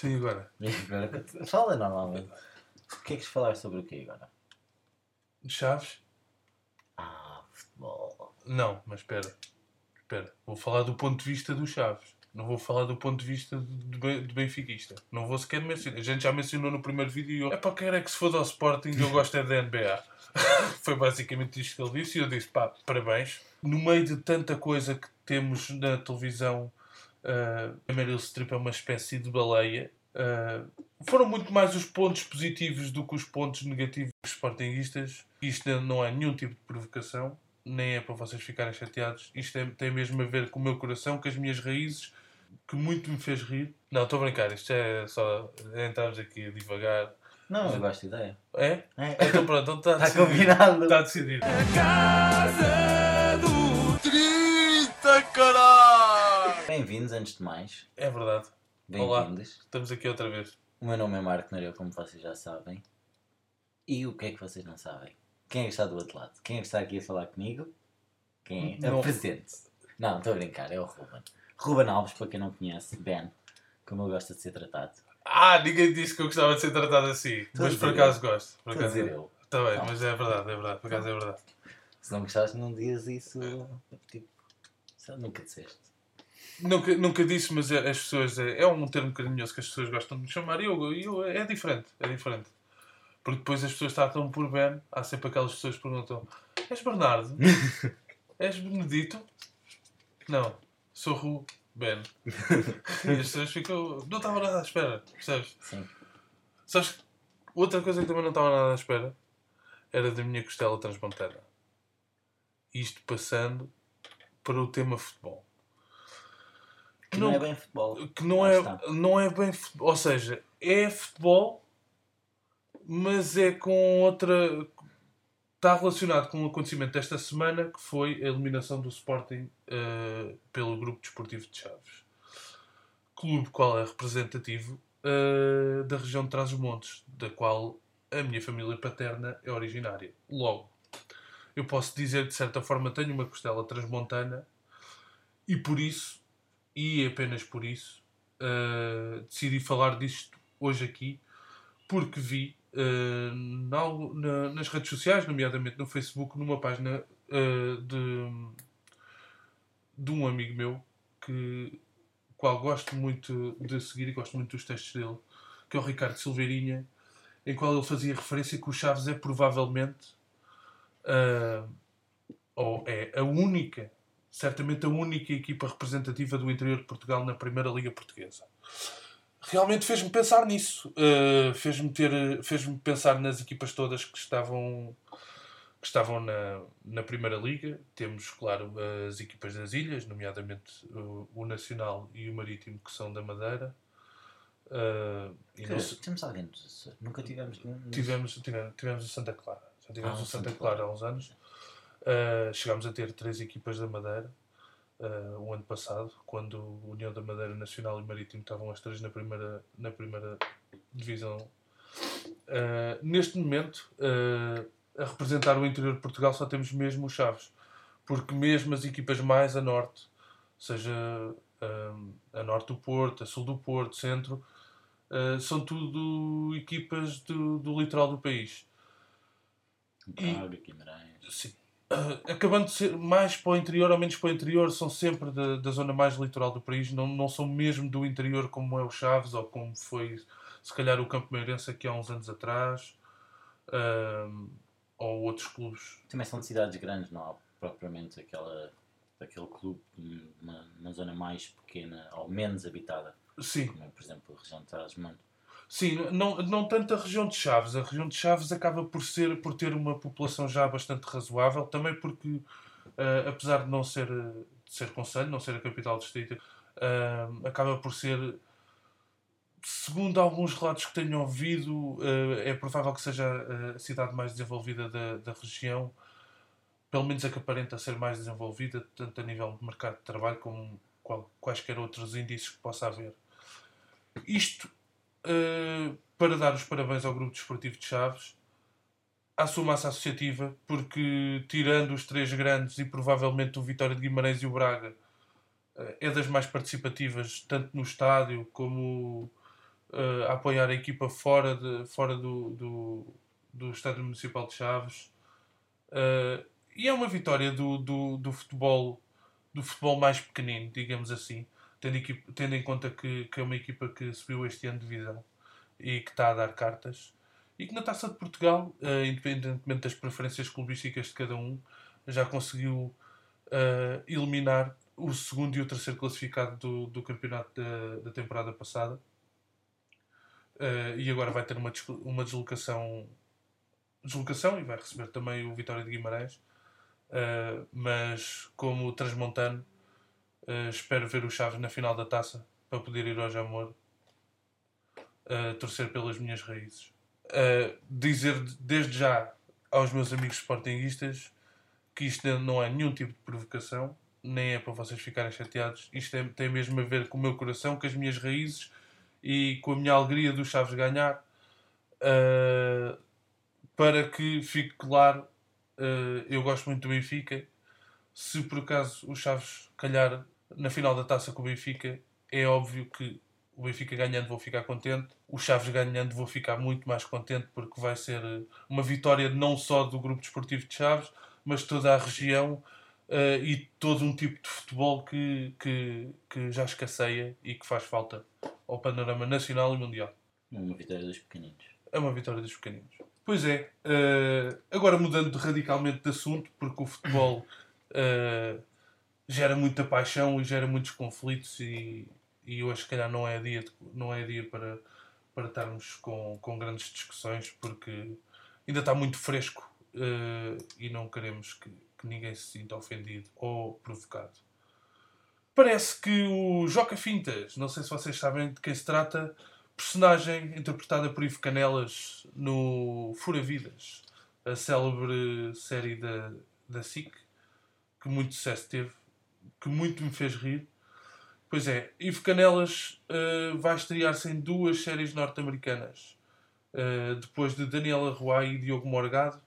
Tem agora. fala normalmente. Queres falar sobre o quê agora? Chaves? Ah, futebol. Não, mas espera. Espera. Vou falar do ponto de vista do Chaves. Não vou falar do ponto de vista do, Ben- do benfiquista. Não vou sequer mencionar. A gente já mencionou no primeiro vídeo e eu... É para quem é que se foda ao Sporting eu gosto é da NBA. Foi basicamente isto que ele disse e eu disse, pá, parabéns. No meio de tanta coisa que temos na televisão, uh, a Meryl Streep é uma espécie de baleia. Uh, foram muito mais os pontos positivos do que os pontos negativos dos Sportingistas. Isto não é nenhum tipo de provocação, nem é para vocês ficarem chateados. Isto é- tem mesmo a ver com o meu coração, com as minhas raízes, que muito me fez rir. Não, estou a brincar, isto é só. Entramos aqui a divagar. Não, eu gosto da ideia. É? É. Então pronto, então está Está decidido. combinado. Está decidido. Bem-vindos, antes de mais. É verdade. Bem-vindos. Estamos aqui outra vez. O meu nome é Marco Nereu, como vocês já sabem. E o que é que vocês não sabem? Quem é que está do outro lado? Quem é que está aqui a falar comigo? Quem é? Não. Apresente-se. Não, estou a brincar, é o Ruben. Ruben Alves, para quem não conhece, Ben, como ele gosta de ser tratado. Ah, ninguém disse que eu gostava de ser tratado assim. Estou a mas por dizer acaso gosto. Por Estou a acaso dizer eu. Está bem, Não. mas é verdade, é verdade. Por acaso é verdade. Se não gostaste, não digas isso. Tipo, só nunca disseste. Nunca, nunca disse, mas é- as pessoas. É, é um termo carinhoso que as pessoas gostam de me chamar e eu, eu, é diferente. É diferente. Porque depois as pessoas tratam por Ben. Há sempre aquelas pessoas que perguntam: És Bernardo? És Benedito? Não, sou Ru Ben. E as pessoas ficam. Não estava nada à espera, percebes? Sim. Sabes que outra coisa que também não estava nada à espera era da minha costela transmontana. Isto passando para o tema futebol. Que não, é bem futebol. que não é, está. não é bem futebol. Ou seja, é futebol, mas é com outra. Está relacionado com um acontecimento desta semana que foi a eliminação do Sporting eh, pelo Grupo Desportivo de Chaves. Clube qual é representativo eh, da região de Trás-os-Montes, da qual a minha família paterna é originária. Logo, eu posso dizer que de certa forma tenho uma costela transmontana e por isso, e apenas por isso, eh, decidi falar disto hoje aqui, porque vi eh, na na- nas redes sociais, nomeadamente no Facebook, numa página eh, de, de um amigo meu que qual gosto muito de seguir e gosto muito dos textos dele, que é o Ricardo Silveirinha, em qual ele fazia referência que o Chaves é provavelmente ah, ou é a única, certamente a única equipa representativa do interior de Portugal na Primeira Liga Portuguesa. Realmente fez-me pensar nisso. Ah, fez-me ter, fez-me pensar nas equipas todas que estavam que estavam na, na Primeira Liga. Temos, claro, as equipas das ilhas, nomeadamente o, o Nacional e o Marítimo, que são da Madeira. Não se- Temos alguém dos Açores. Nunca tivemos nenhum. Tivemos, tivemos, tivemos o Santa Clara. Já tivemos Ah, o Santa Santa Clara Clara. há uns anos. Uh, chegámos a ter três equipas da Madeira uh, o ano passado, quando o União da Madeira Nacional e Marítimo estavam as três na primeira, na primeira divisão. Uh, neste momento, a representar o interior de Portugal, só temos mesmo os Chaves, porque mesmo as equipas mais a norte, seja a norte do Porto, a sul do Porto, centro, são tudo equipas do, do litoral do país. Braga, Guimarães. Sim. Ah, acabando de ser mais para o interior ou menos para o interior, são sempre da, da zona mais litoral do país, não, não são mesmo do interior como é o Chaves ou como foi se calhar o Campo Meirense aqui há uns anos atrás, ahm, ou outros clubes. Também são de cidades grandes, não há propriamente aquela, aquele clube numa, numa zona mais pequena ou menos habitada, Sim, como é, por exemplo, a região de Trás-os-Montes. Sim não, não tanto a região de Chaves. A região de Chaves acaba por, ser, por ter uma população já bastante razoável, também porque, ah, apesar de não ser, de ser Conselho, não ser a capital do distrito, ah, acaba por ser segundo alguns relatos que tenho ouvido, eh, é provável que seja eh, a cidade mais desenvolvida da, da região, pelo menos a que aparenta ser mais desenvolvida, tanto a nível de mercado de trabalho como qual- quaisquer outros indícios que possa haver. Isto eh, para dar os parabéns ao Grupo Desportivo de Chaves, à sua massa associativa, porque tirando os três grandes e provavelmente o Vitória de Guimarães e o Braga, eh, é das mais participativas, tanto no estádio como uh, a apoiar a equipa fora, de, fora do, do, do Estádio Municipal de Chaves. Uh, e é uma vitória do, do, do futebol do futebol mais pequenino, digamos assim, tendo, equipa, tendo em conta que, que é uma equipa que subiu este ano de divisão e que está a dar cartas. E que na Taça de Portugal, uh, independentemente das preferências clubísticas de cada um, já conseguiu uh, eliminar o segundo e o terceiro classificado do, do campeonato da, da temporada passada. Uh, e agora vai ter uma, uma deslocação, deslocação e vai receber também o Vitória de Guimarães. Uh, mas como transmontano, espero ver o Chaves na final da taça para poder ir ao Jamor torcer pelas minhas raízes. dizer desde já aos meus amigos sportinguistas que isto não é nenhum tipo de provocação, nem é para vocês ficarem chateados. Isto é, tem mesmo a ver com o meu coração, com as minhas raízes e com a minha alegria do Chaves ganhar. Uh, para que fique claro, uh, eu gosto muito do Benfica. Se por acaso o Chaves calhar na final da taça com o Benfica, é óbvio que o Benfica ganhando vou ficar contente, o Chaves ganhando vou ficar muito mais contente porque vai ser uma vitória não só do grupo desportivo de Chaves, mas toda a região uh, e todo um tipo de futebol que, que, que já escasseia e que faz falta ao panorama nacional e mundial. Uma vitória dos pequeninos. É uma vitória dos pequeninos. Pois é. Uh, agora mudando radicalmente de assunto, porque o futebol uh, gera muita paixão e gera muitos conflitos e, e hoje, se calhar, não é dia, de, não é dia para, para estarmos com, com grandes discussões, porque ainda está muito fresco uh, e não queremos que, que, ninguém se sinta ofendido ou provocado. Parece que o Joca Fintas, não sei se vocês sabem de quem se trata, personagem interpretada por Ivo Canelas no Fura Vidas, a célebre série da, da SIC, que muito sucesso teve, que muito me fez rir. Pois é, Ivo Canelas uh, vai estrear-se em duas séries norte-americanas, uh, depois de Daniela Roy e Diogo Morgado,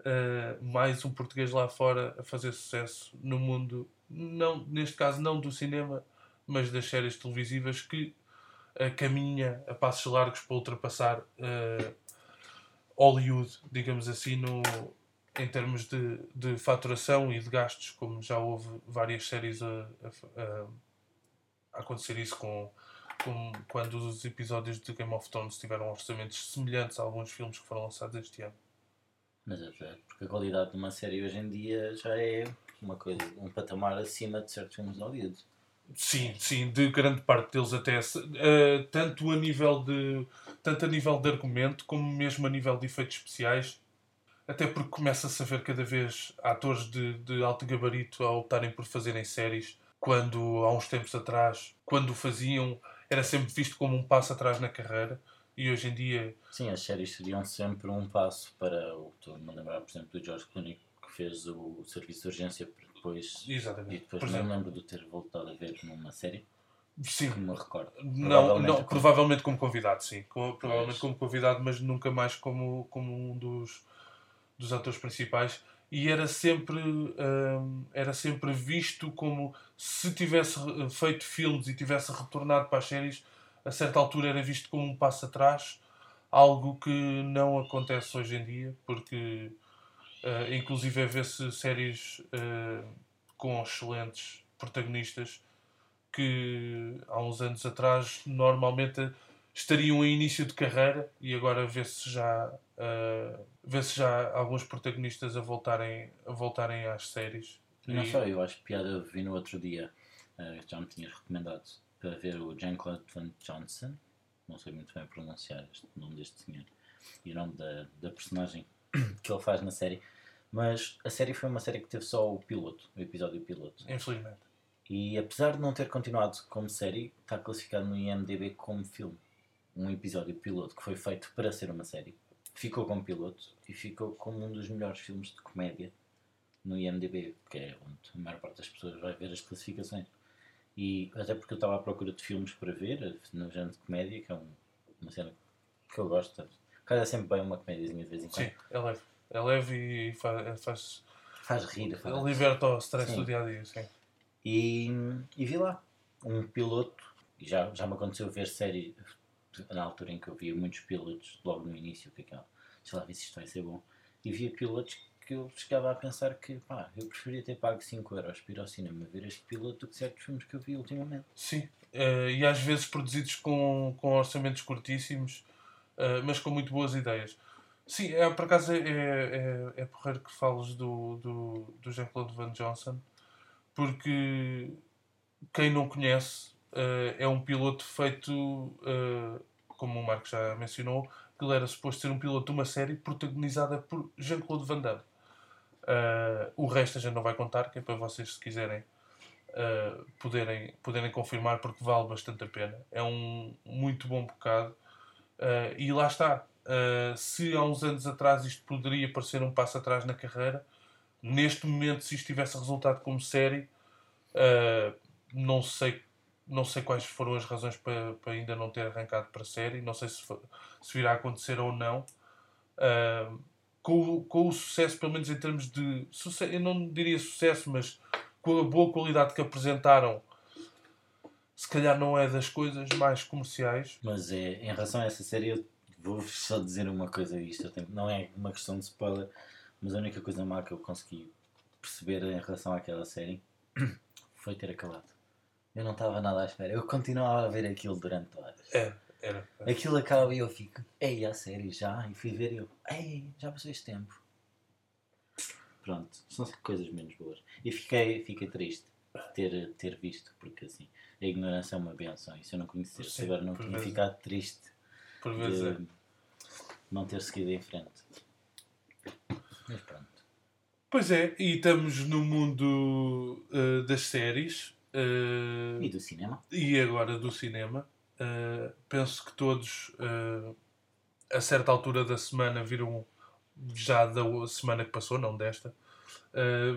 uh, mais um português lá fora a fazer sucesso no mundo, não, neste caso não do cinema, mas das séries televisivas que caminha a passos largos para ultrapassar Hollywood, digamos assim, no, em termos de, de faturação e de gastos, como já houve várias séries a, a, a acontecer isso com, com, quando os episódios de Game of Thrones tiveram orçamentos semelhantes a alguns filmes que foram lançados este ano. Mas é porque a qualidade de uma série hoje em dia já é uma coisa, um patamar acima de certos filmes Hollywood. Sim, sim, de grande parte deles até uh, tanto a nível de tanto a nível de argumento como mesmo a nível de efeitos especiais, até porque começa-se a ver cada vez atores de, de alto gabarito a optarem por fazerem séries, quando há uns tempos atrás, quando o faziam, era sempre visto como um passo atrás na carreira e hoje em dia. Sim, as séries seriam sempre um passo para o. Estou-me a lembrar, por exemplo, do George Clooney que fez o serviço de urgência para depois. Exatamente. E depois não me lembro de ter voltado a ver numa série. Sim. Que me recordo. Não, provavelmente, não, como... provavelmente como convidado, sim. Com, provavelmente como convidado, mas nunca mais como, como um dos, dos atores principais. E era sempre, hum, era sempre visto como se tivesse feito filmes e tivesse retornado para as séries a certa altura era visto como um passo atrás, algo que não acontece hoje em dia, porque uh, inclusive vê-se séries uh, com excelentes protagonistas que há uns anos atrás normalmente estariam em início de carreira e agora vê-se já uh, vê-se já alguns protagonistas a voltarem a voltarem às séries. Não e... sei, eu acho que piada vi no outro dia, uh, já me tinhas recomendado para ver o Jean-Claude Van Johnson, não sei muito bem pronunciar o nome deste senhor, e o nome da, da personagem que ele faz na série, mas a série foi uma série que teve só o piloto, o episódio piloto. Infelizmente. E apesar de não ter continuado como série, está classificado no IMDB como filme. Um episódio piloto que foi feito para ser uma série. Ficou como piloto e ficou como um dos melhores filmes de comédia no IMDB, que é onde a maior parte das pessoas vai ver as classificações. E até porque eu estava à procura de filmes para ver, no género de comédia, que é um, uma cena que eu gosto. Cada sempre bem uma comédiazinha de vez em quando. Sim, é leve. É leve e faz. Faz, faz rir. Faz... Liberta o stress sim. do dia a dia, sim. E, e vi lá um piloto, e já, já me aconteceu ver série, na altura em que eu via muitos pilotos, logo no início, que aquela, sei lá, se isto vai ser bom, e via pilotos que eu chegava a pensar que, pá, eu preferia ter pago 5 euros para ir ao cinema ver este piloto do que certos filmes que eu vi ultimamente. Sim, uh, e às vezes produzidos com, com orçamentos curtíssimos, uh, mas com muito boas ideias. Sim, é, por acaso é, é, é porreiro que fales do, do, do Jean-Claude Van Johnson, porque quem não conhece uh, é um piloto feito, uh, como o Marco já mencionou, que ele era suposto ser um piloto de uma série protagonizada por Jean-Claude Van Damme. Uh, o resto a gente não vai contar, que é para vocês, se quiserem, poderem, poderem confirmar, porque vale bastante a pena. É um muito bom bocado. e lá está. se há uns anos atrás isto poderia parecer um passo atrás na carreira, neste momento, se isto tivesse resultado como série, não sei não sei quais foram as razões para, para ainda não ter arrancado para a série, não sei se, se virá a acontecer ou não. Uh, com, com o sucesso, pelo menos em termos de. Eu não diria sucesso, mas com a boa qualidade que apresentaram, se calhar não é das coisas mais comerciais. Mas é, em relação a essa série, eu vou só dizer uma coisa isto. Não é uma questão de spoiler, mas a única coisa má que eu consegui perceber em relação àquela série foi ter acabado. Eu não estava nada à espera. Eu continuava a ver aquilo durante horas. É, era. Aquilo acaba e eu fico, ei, a série já? E fui ver e eu, ei, já passou este tempo. Pronto, são coisas menos boas. E fiquei, fiquei triste de ter, ter visto, porque assim, a ignorância é uma benção. E se eu não conhecesse, Sim, agora não tinha vezes. ficado triste por vezes de é. não ter seguido em frente. Mas pronto. Pois é, e estamos no mundo uh, das séries. Uh, e do cinema. E agora do cinema. Uh, penso que todos, uh, a certa altura da semana, viram, já da semana que passou, não desta,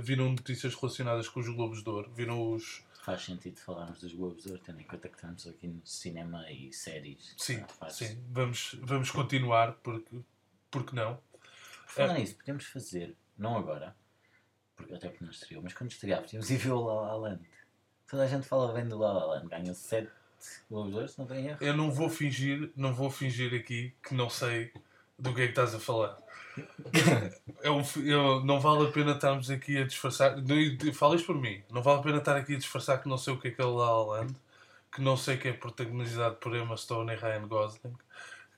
viram notícias relacionadas com os Globos de Ouro. Viram os. Faz sentido falarmos dos Globos de Ouro, tendo em conta que estamos aqui no cinema e séries. Sim, sim. Vamos, vamos continuar, porque, porque não. Falando nisso, podemos fazer, não agora, porque até porque não estreou, mas quando estrear, podemos ir ver o La La Land. Toda a gente fala bem do La La Land. Ganhou 7 Globos de Ouro, se não tem erro. Eu não vou fingir, não vou fingir aqui que não sei do que é que estás a falar. eu, eu, não vale a pena estarmos aqui a disfarçar. Fala isto por mim. Não vale a pena estar aqui a disfarçar que não sei o que é que é o La La Land. Que não sei que é protagonizado por Emma Stone e Ryan Gosling.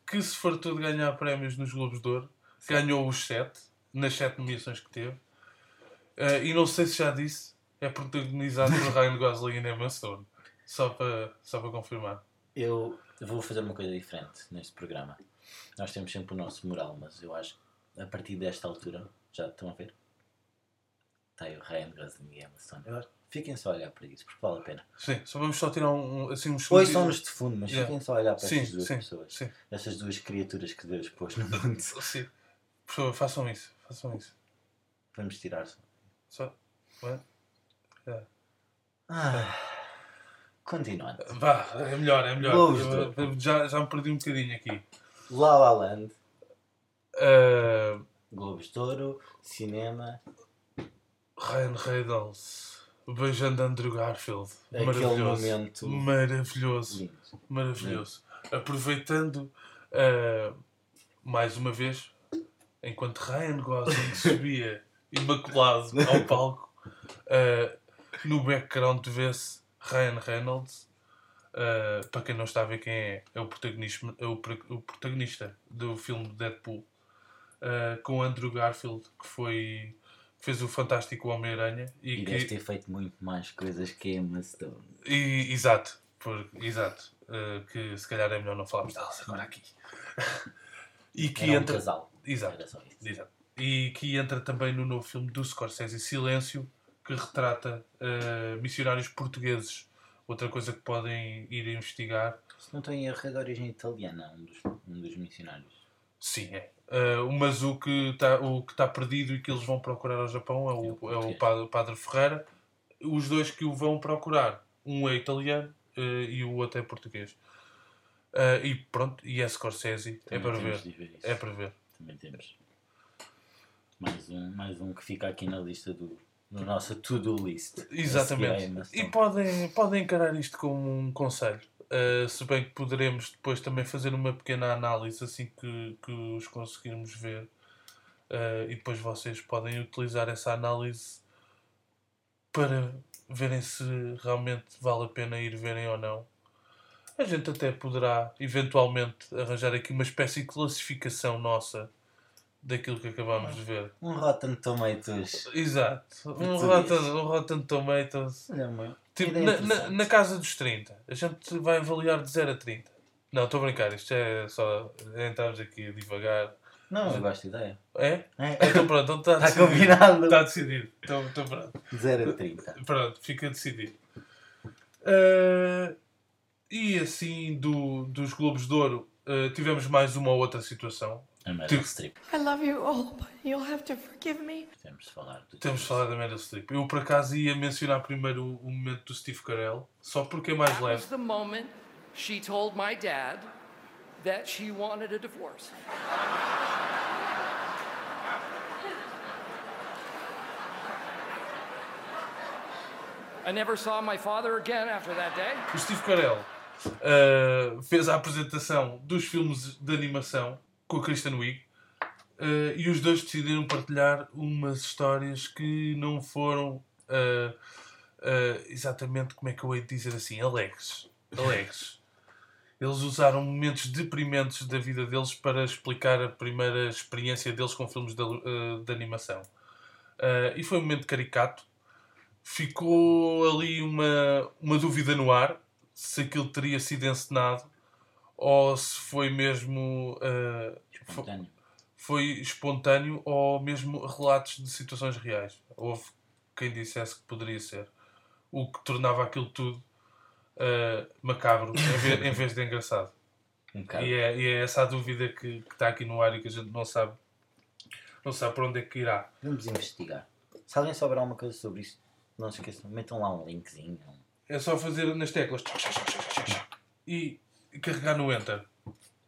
Que se fartou de ganhar prémios nos Globos de Ouro. Ganhou os 7. Nas 7 nomeações que teve. Uh, e não sei se já disse é protagonizado por Ryan Gosling e Emma Stone. Só para, só para confirmar. Eu vou fazer uma coisa diferente neste programa. Nós temos sempre o nosso moral, mas eu acho que a partir desta altura, já estão a ver? Está aí o Ryan Gosling e Emma Stone. Eu acho, fiquem só a olhar para isso, porque vale a pena. Sim, só vamos só tirar um, assim, uns Hoje são-nos de fundo, mas yeah. fiquem só a olhar para sim, essas duas sim, pessoas. Sim. Essas duas criaturas que Deus pôs no mundo. Sim. Por favor, façam isso. Façam isso. Vamos tirar só. Só. Ué? É. Ah, continuando. Vá, é melhor, é melhor. Eu, já, já me perdi um bocadinho aqui. La La Land. Uh, Globos de Ouro, cinema. Ryan Reynolds. Beijando Andrew Garfield. Aquele maravilhoso. momento. Maravilhoso. Lindo. Maravilhoso. Lindo. Aproveitando uh, mais uma vez, enquanto Ryan Gosling subia imaculado ao palco. Uh, no background vê-se Ryan Reynolds. Uh, para quem não está a ver quem é, é o protagonista, é o, o protagonista do filme Deadpool. Uh, com Andrew Garfield, que foi fez o fantástico Homem-Aranha. E, e que... deve ter feito muito mais coisas que Emma Stone. E, exato, por, exato. Uh, que se calhar é melhor não falarmos delas agora aqui. e que Era entra... um casal. Exato, exato. E que entra também no novo filme do Scorsese, Silêncio, que retrata uh, missionários portugueses. Outra coisa que podem ir investigar. Se não tem erro, é de origem italiana, um dos, um dos missionários. Sim, é. Uh, mas o que está tá perdido e que eles vão procurar ao Japão é o, é o padre, padre, Ferreira. Os dois que o vão procurar, um é italiano uh, e o outro é português. Uh, e pronto, e é Scorsese, é Também é para ver. ver é para ver. Também temos. Mais um, mais um que fica aqui na lista do, na nossa to-do list. Exatamente. E podem, podem encarar isto como um conselho. Uh, se bem que poderemos depois também fazer uma pequena análise assim que, que os conseguirmos ver. Uh, e depois vocês podem utilizar essa análise para verem se realmente vale a pena ir verem ou não. A gente até poderá eventualmente arranjar aqui uma espécie de classificação nossa daquilo que acabámos de ver. Um Rotten Tomatoes. Exato. Um Rotten, um Rotten Tomatoes. Não, tipo, na, na, na, casa dos 30. A gente vai avaliar de 0 a 30. Não, estou a brincar. Isto é só. Entramos aqui a divagar. Não, eu gosto de ideia. É? É. Então pronto, então está, está combinado. Está decidido. Então, então pronto. 0 a 30. Pronto, fica decidido. Uh, e assim, do, dos Globos de Ouro, uh, tivemos mais uma outra situação. A Meryl Streep. I love you all, but you'll have to forgive me. Temos de falar. Temos de falar da Meryl Streep. Eu, por acaso, ia mencionar primeiro o, o momento do Steve Carell, só porque é mais That leve. was the moment she told my dad that she wanted a divorce. I never saw my father again after that day. O Steve Carell uh, fez a apresentação dos filmes de animação com a Kristen Wiig uh, e os dois decidiram partilhar umas histórias que não foram uh, exatamente, como é que eu hei de dizer assim, alegres. alegres. Eles usaram momentos deprimentes da vida deles para explicar a primeira experiência deles com filmes de, de animação. e foi um momento caricato, ficou ali uma, uma dúvida no ar se aquilo teria sido encenado ou se foi mesmo uh, espontâneo. foi espontâneo ou mesmo relatos de situações reais. Houve quem dissesse que poderia ser. O que tornava aquilo tudo uh, macabro em vez, em vez, de engraçado. Um e, é, e é essa a dúvida que, que está aqui no ar e que a gente não sabe, não sabe para onde é que irá. Vamos investigar. Se alguém souber alguma coisa sobre isto, não se esqueçam, metam lá um linkzinho. É só fazer nas teclas e carregar no Enter.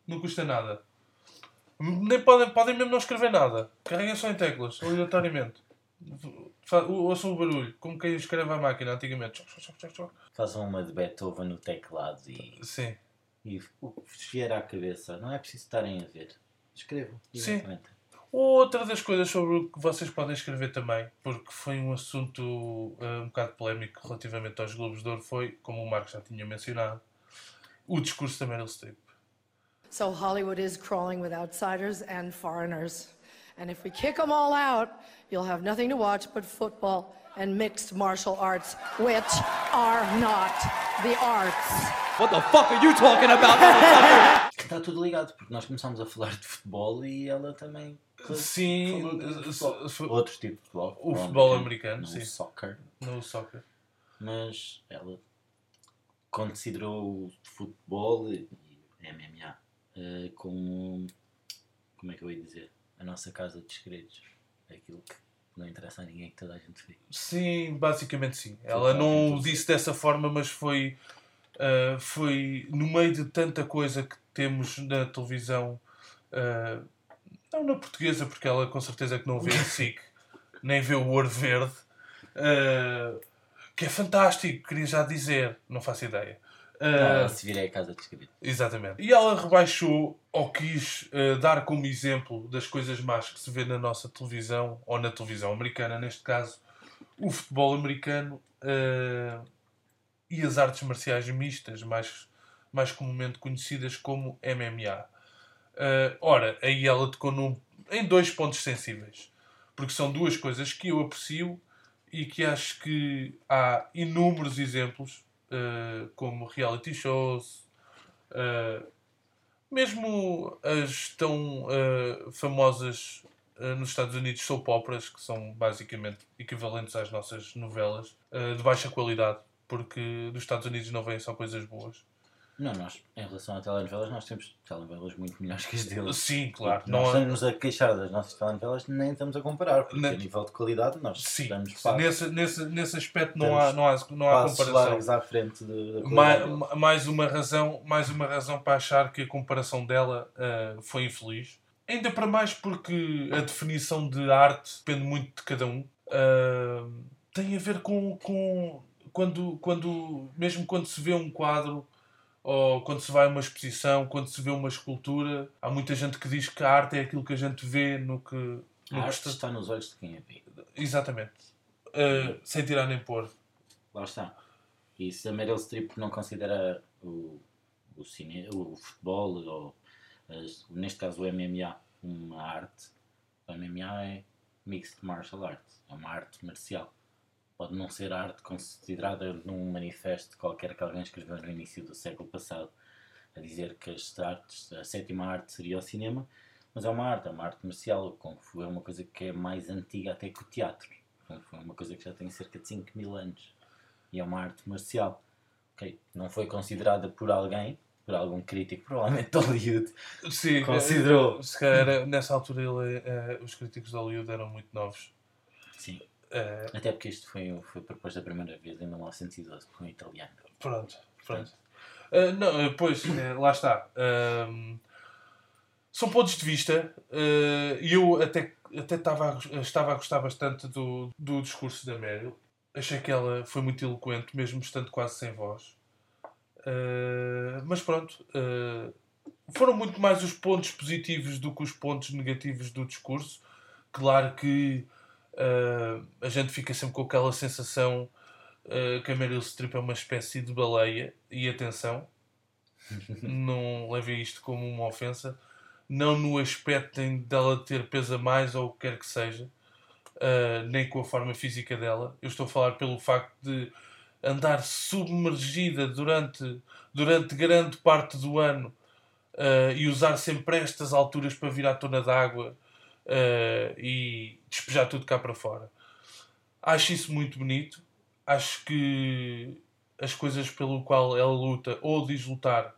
Não custa nada. Nem podem, podem mesmo não escrever nada. Carreguem só em teclas, aleatoriamente. Ouçam o barulho, como quem escreve à máquina antigamente. Façam uma de Beethoven no teclado e. Sim. E o que vier à cabeça, não é preciso estarem a ver. Escrevam. Sim. Outra das coisas sobre o que vocês podem escrever também, porque foi um assunto uh, um bocado polémico relativamente aos Globos de Ouro, foi, como o Marcos já tinha mencionado, o discurso da Meryl Streep. So Hollywood is crawling with outsiders and foreigners. And if we kick them all out, you'll have nothing to watch but football and mixed martial arts, which are not the arts. What the fuck are you talking about, motherfucker? Está tudo ligado, porque nós começámos a falar de futebol e ela também. Sim, outro tipo de futebol. O futebol americano, no sim. soccer. No soccer. Mas ela considerou o futebol e MMA uh, como. Como é que eu ia dizer? A nossa casa de segredos. Aquilo que não interessa a ninguém que toda a gente vê. Sim, basicamente sim. Ela não o disse dessa forma, mas foi. Uh, foi no meio de tanta coisa que temos na televisão. Uh, não na portuguesa, porque ela com certeza que não vê o SIC, nem vê o Ouro Verde. Uh, que é fantástico, queria já dizer, não faço ideia. Uh, se virei a casa de escrito. Exatamente. E ela rebaixou ou quis uh, dar como exemplo das coisas más que se vê na nossa televisão, ou na televisão americana, neste caso, o futebol americano uh, e as artes marciais mistas, mais, mais comumente conhecidas como MMA. ora, aí ela tocou num, em dois pontos sensíveis, porque são duas coisas que eu aprecio e que acho que há inúmeros exemplos uh, como reality shows, uh, mesmo as tão uh, famosas nos Estados Unidos soap operas, que são basicamente equivalentes às nossas novelas, de baixa qualidade, porque dos Estados Unidos não vêm só coisas boas. Não, nós, em relação a telenovelas, nós temos telenovelas muito melhores que as deles. Sim, claro. Não nós estamos a queixar das nossas telenovelas, nem estamos a comparar, porque a nível de qualidade nós Sim, estamos nesse, nesse, nesse aspecto não há, não há, não há comparação. à frente de, mais, mais, uma razão, mais uma razão para achar que a comparação dela uh, foi infeliz. Ainda para mais porque a definição de arte depende muito de cada um. Uh, tem a ver com, com quando, quando, mesmo quando se vê um quadro ou quando se vai a uma exposição, quando se vê uma escultura, há muita gente que diz que a arte é aquilo que a gente vê no que. No A arte está- está nos olhos de quem a vê. Exatamente. Uh, sem tirar nem pôr. Lá está. E se a Meryl Streep não considera o, o, cine, o futebol, ou as- neste caso o MMA, uma arte, o MMA é Mixed Martial Arts, é uma arte marcial. Pode não ser arte considerada num manifesto qualquer que alguém escreveu no início do século passado, a dizer que as artes, a sétima arte seria o cinema, mas é uma arte, é uma arte marcial. O Kung Fu é uma coisa que é mais antiga até que o teatro. O Kung Fu é uma coisa que já tem cerca de 5 mil anos e é uma arte marcial. Ok, Não foi considerada por alguém, por algum crítico, provavelmente de Hollywood, Sim, Considerou. eh, Se calhar, nessa altura, ele, eh, os críticos de Hollywood eram muito novos. Sim. Eh, Até porque isto foi, foi proposto a primeira vez em 1912 por um italiano. Pronto, pronto. Uh, não, uh, pois, uh, lá está. Um, são pontos de vista uh, e eu até, até estava, a, gos- estava a gostar bastante do, do discurso da Meryl. Achei que ela foi muito eloquente, mesmo estando quase sem voz. Uh, mas pronto, uh, foram muito mais os pontos positivos do que os pontos negativos do discurso. Claro que uh, a gente fica sempre com aquela sensação uh, que a Meryl Streep é uma espécie de baleia. E atenção, não levem isto como uma ofensa. Não no aspecto dela ter peso a mais ou o que quer que seja, uh, nem com a forma física dela. Eu estou a falar pelo facto de andar submergida durante, durante grande parte do ano uh, e usar sempre estas alturas para vir à tona d'água uh, e despejar tudo cá para fora. Acho isso muito bonito. Acho que as coisas pelo qual ela luta ou diz lutar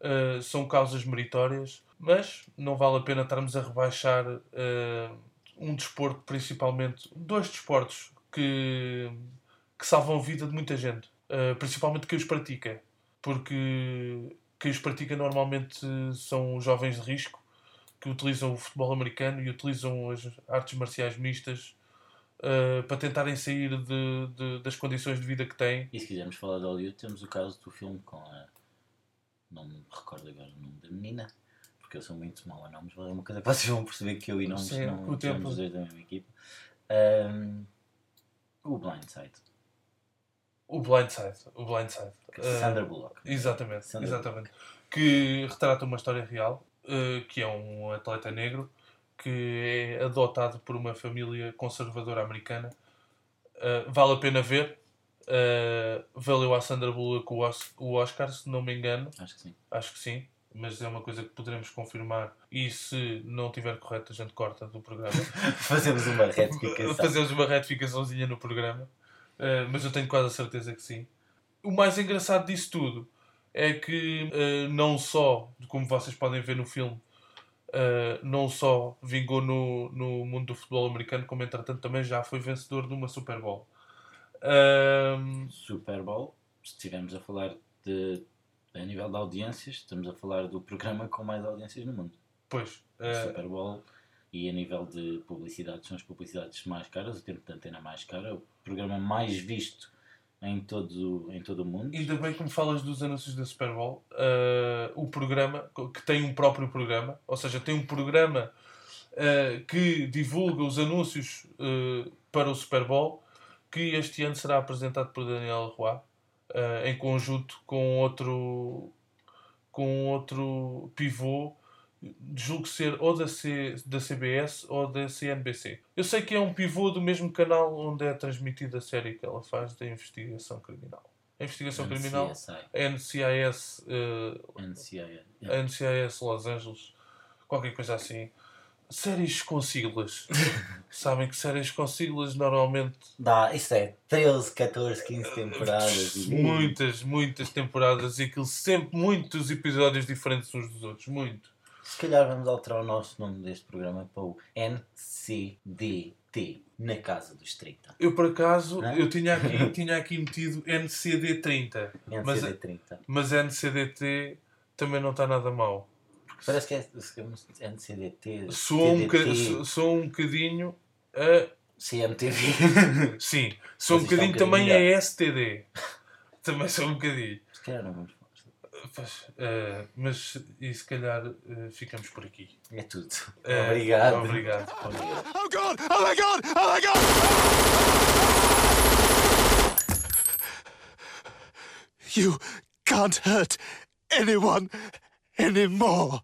uh, são causas meritórias, mas não vale a pena estarmos a rebaixar uh, um desporto, principalmente dois desportos que, que salvam a vida de muita gente, uh, principalmente quem os pratica, porque quem os pratica normalmente são jovens de risco que utilizam o futebol americano e utilizam as artes marciais mistas uh, para tentarem sair de, de- das condições de vida que têm. E se quisermos falar de Hollywood, temos o caso do filme com a. Não me recordo agora o nome da menina, porque eu sou muito mau a nomes, mas é uma coisa que vocês vão perceber que eu e nomes Sim, não somos os dois da mesma equipa. Ahm, o Blindside, O Blindside. O Blindside. Uh, é Sandra Bullock. Exatamente, Sandra exatamente. Que retrata uma história real, eh, que é um atleta negro que é adotado por uma família conservadora americana. Eh, vale a pena ver. Eh, valeu à Sandra Bullock o Os- o Oscar, se não me engano. Acho que sim. Acho que sim. Mas é uma coisa que poderemos confirmar. E se não estiver correto, a gente corta do programa. Fazemos uma retificação. Fazemos uma retificaçãozinha no programa. Uh, mas eu tenho quase a certeza que sim. O mais engraçado disso tudo é que uh, não só, como vocês podem ver no filme, uh, não só vingou no, no mundo do futebol americano, como entretanto também já foi vencedor de uma Super Bowl. Um, Super Bowl, se estivermos a falar de. A nível de audiências, estamos a falar do programa com mais audiências no mundo. pois, uh, Super Bowl e a nível de publicidade são as publicidades mais caras, o tempo de antena mais cara, o programa mais visto em todo, em todo o mundo. Ainda bem que me falas dos anúncios da Super Bowl. Uh, o programa, que tem um próprio programa, ou seja, tem um programa uh, que divulga os anúncios uh, para o Super Bowl, que este ano será apresentado por Daniel Roy, em conjunto com outro, com outro pivô, julgo ser ou da, C, da CBS ou da CNBC. Eu sei que é um pivô do mesmo canal onde é transmitida a série que ela faz da investigação criminal. A investigação criminal, NCSI, a NCIS, uh, NCIS. a NCIS Los Angeles, qualquer coisa assim. Séries com siglas. Sabem que séries com siglas normalmente Dá, isso é 13, 14, 15 temporadas. muitas, muitas temporadas e aquilo sempre muitos episódios diferentes uns dos outros. Muito. Se calhar vamos alterar o nosso nome deste programa para o NCDT, na Casa dos 30. Eu por acaso Hã? eu tinha aqui, tinha aqui metido NCD30, Mas- NCD30. mas NCDT também não está nada mal. Parece que é NCDT. Soa um, soa um bocadinho a CMTV. Sim, sou um Mas é um bocadinho também a STD. também sou um bocadinho. Se calhar não vamos. Pois, eh, mas e se calhar eh, ficamos por aqui. É tudo. Eh, Obrigado. Obrigado. Obrigado. Oh God! Oh my God! Oh my God! You can't hurt anyone anymore.